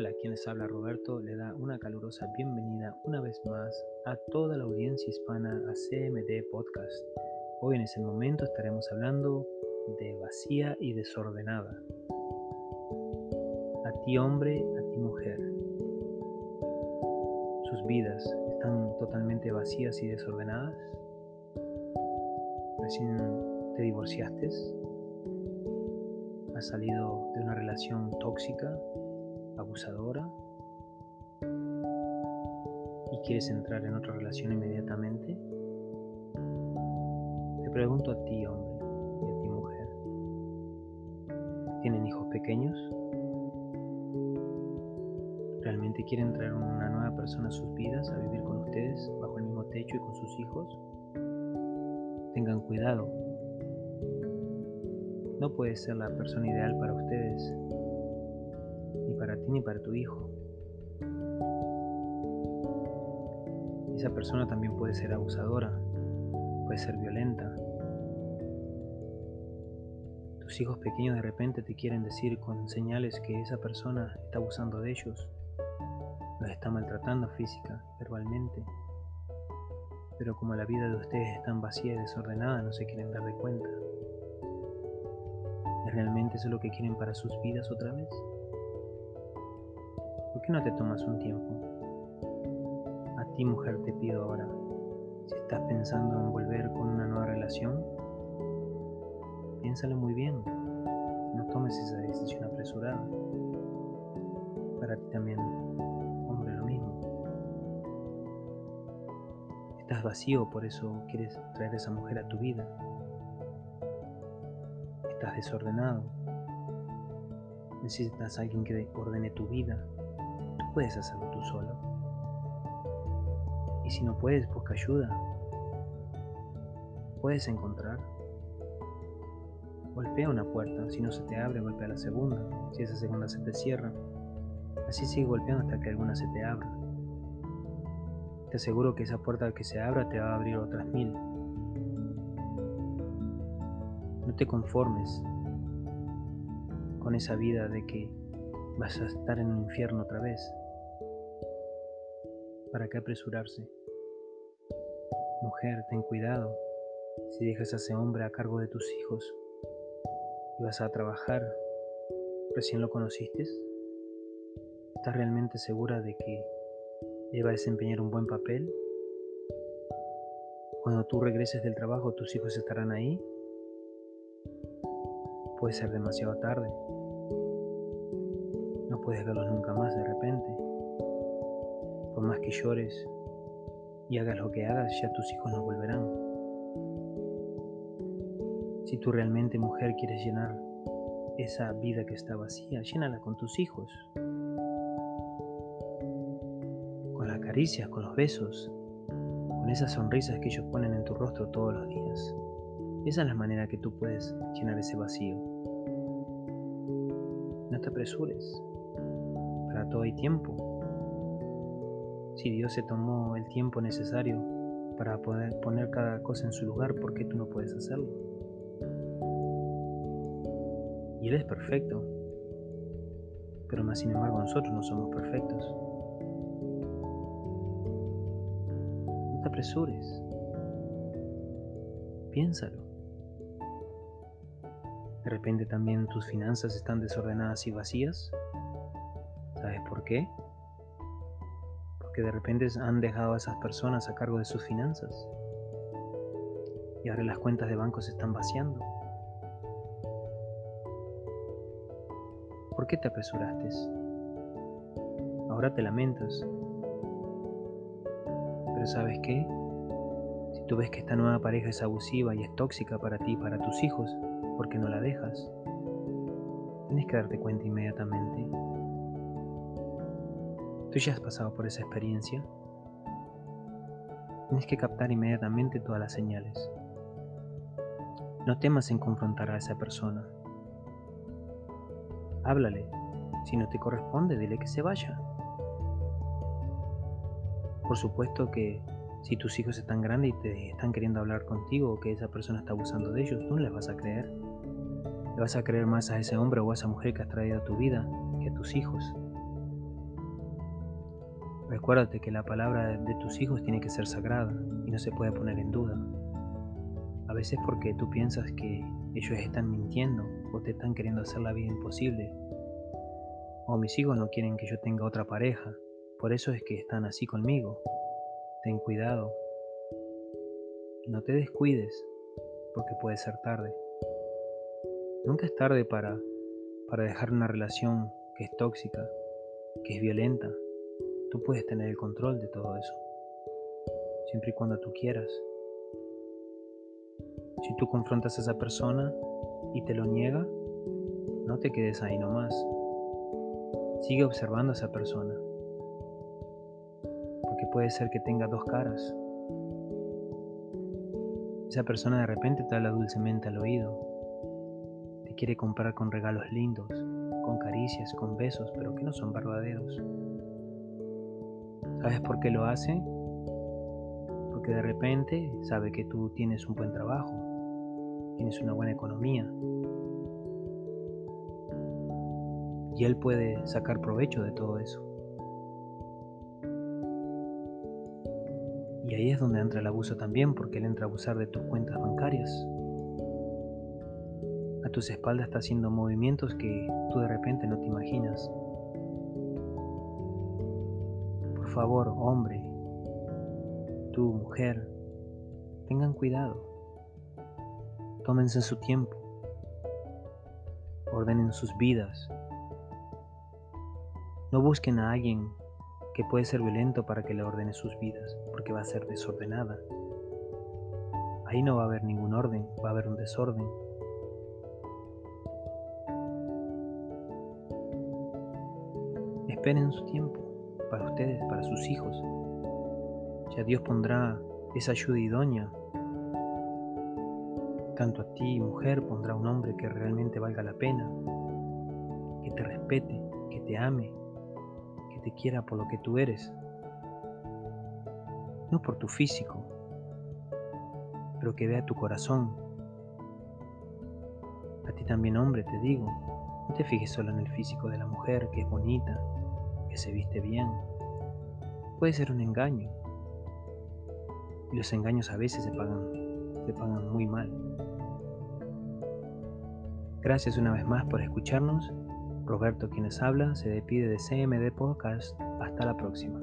Hola, quien les habla Roberto le da una calurosa bienvenida una vez más a toda la audiencia hispana a CMD Podcast. Hoy en ese momento estaremos hablando de vacía y desordenada. A ti hombre, a ti mujer. Sus vidas están totalmente vacías y desordenadas. Recién te divorciaste. Has salido de una relación tóxica abusadora y quieres entrar en otra relación inmediatamente? Te pregunto a ti, hombre, y a ti, mujer. ¿Tienen hijos pequeños? ¿Realmente quieren traer una nueva persona a sus vidas a vivir con ustedes bajo el mismo techo y con sus hijos? Tengan cuidado. No puede ser la persona ideal para ustedes para ti ni para tu hijo. Esa persona también puede ser abusadora, puede ser violenta. Tus hijos pequeños de repente te quieren decir con señales que esa persona está abusando de ellos, los está maltratando física, verbalmente. Pero como la vida de ustedes es tan vacía y desordenada, no se quieren dar de cuenta. ¿Es realmente eso lo que quieren para sus vidas otra vez? ¿Por qué no te tomas un tiempo? A ti mujer te pido ahora, si estás pensando en volver con una nueva relación, piénsalo muy bien, no tomes esa decisión apresurada. Para ti también, hombre, lo mismo. Estás vacío, por eso quieres traer a esa mujer a tu vida. Estás desordenado. Necesitas a alguien que ordene tu vida, puedes hacerlo tú solo. Y si no puedes, busca ayuda. Puedes encontrar. Golpea una puerta, si no se te abre, golpea la segunda. Si esa segunda se te cierra, así sigue golpeando hasta que alguna se te abra. Te aseguro que esa puerta que se abra te va a abrir otras mil. No te conformes con esa vida de que vas a estar en un infierno otra vez. ¿Para qué apresurarse? Mujer, ten cuidado si dejas a ese hombre a cargo de tus hijos y vas a trabajar. ¿Recién lo conociste? ¿Estás realmente segura de que él va a desempeñar un buen papel? Cuando tú regreses del trabajo, tus hijos estarán ahí. Puede ser demasiado tarde. No puedes verlos nunca más de repente. Por más que llores y hagas lo que hagas, ya tus hijos no volverán. Si tú realmente, mujer, quieres llenar esa vida que está vacía, llénala con tus hijos. Con las caricias, con los besos, con esas sonrisas que ellos ponen en tu rostro todos los días. Esa es la manera que tú puedes llenar ese vacío. No te apresures. Para todo hay tiempo. Si Dios se tomó el tiempo necesario para poder poner cada cosa en su lugar, ¿por qué tú no puedes hacerlo? Y Él es perfecto, pero más sin embargo nosotros no somos perfectos. No te apresures, piénsalo. De repente también tus finanzas están desordenadas y vacías. ¿Sabes por qué? Que de repente han dejado a esas personas a cargo de sus finanzas. Y ahora las cuentas de banco se están vaciando. ¿Por qué te apresuraste? Ahora te lamentas. Pero ¿sabes qué? Si tú ves que esta nueva pareja es abusiva y es tóxica para ti y para tus hijos, ¿por qué no la dejas? Tienes que darte cuenta inmediatamente Tú ya has pasado por esa experiencia. Tienes que captar inmediatamente todas las señales. No temas en confrontar a esa persona. Háblale. Si no te corresponde, dile que se vaya. Por supuesto que si tus hijos están grandes y te están queriendo hablar contigo o que esa persona está abusando de ellos, tú no les vas a creer. Le vas a creer más a ese hombre o a esa mujer que has traído a tu vida que a tus hijos. Recuérdate que la palabra de tus hijos tiene que ser sagrada y no se puede poner en duda. A veces porque tú piensas que ellos están mintiendo o te están queriendo hacer la vida imposible. O mis hijos no quieren que yo tenga otra pareja, por eso es que están así conmigo. Ten cuidado. No te descuides, porque puede ser tarde. Nunca es tarde para, para dejar una relación que es tóxica, que es violenta. Tú puedes tener el control de todo eso, siempre y cuando tú quieras. Si tú confrontas a esa persona y te lo niega, no te quedes ahí nomás. Sigue observando a esa persona puede ser que tenga dos caras. Esa persona de repente te habla dulcemente al oído, te quiere comprar con regalos lindos, con caricias, con besos, pero que no son verdaderos. ¿Sabes por qué lo hace? Porque de repente sabe que tú tienes un buen trabajo, tienes una buena economía. Y él puede sacar provecho de todo eso. Y ahí es donde entra el abuso también, porque él entra a abusar de tus cuentas bancarias. A tus espaldas está haciendo movimientos que tú de repente no te imaginas. Favor, hombre, tú, mujer, tengan cuidado. Tómense su tiempo. Ordenen sus vidas. No busquen a alguien que puede ser violento para que le ordene sus vidas, porque va a ser desordenada. Ahí no va a haber ningún orden, va a haber un desorden. Esperen su tiempo para ustedes, para sus hijos. Ya Dios pondrá esa ayuda idónea. Tanto a ti, mujer, pondrá un hombre que realmente valga la pena, que te respete, que te ame, te quiera por lo que tú eres, no por tu físico, pero que vea tu corazón. A ti también, hombre, te digo, no te fijes solo en el físico de la mujer, que es bonita, que se viste bien. Puede ser un engaño. Y los engaños a veces se pagan, se pagan muy mal. Gracias una vez más por escucharnos Roberto quienes habla se despide de CMD Podcast. Hasta la próxima.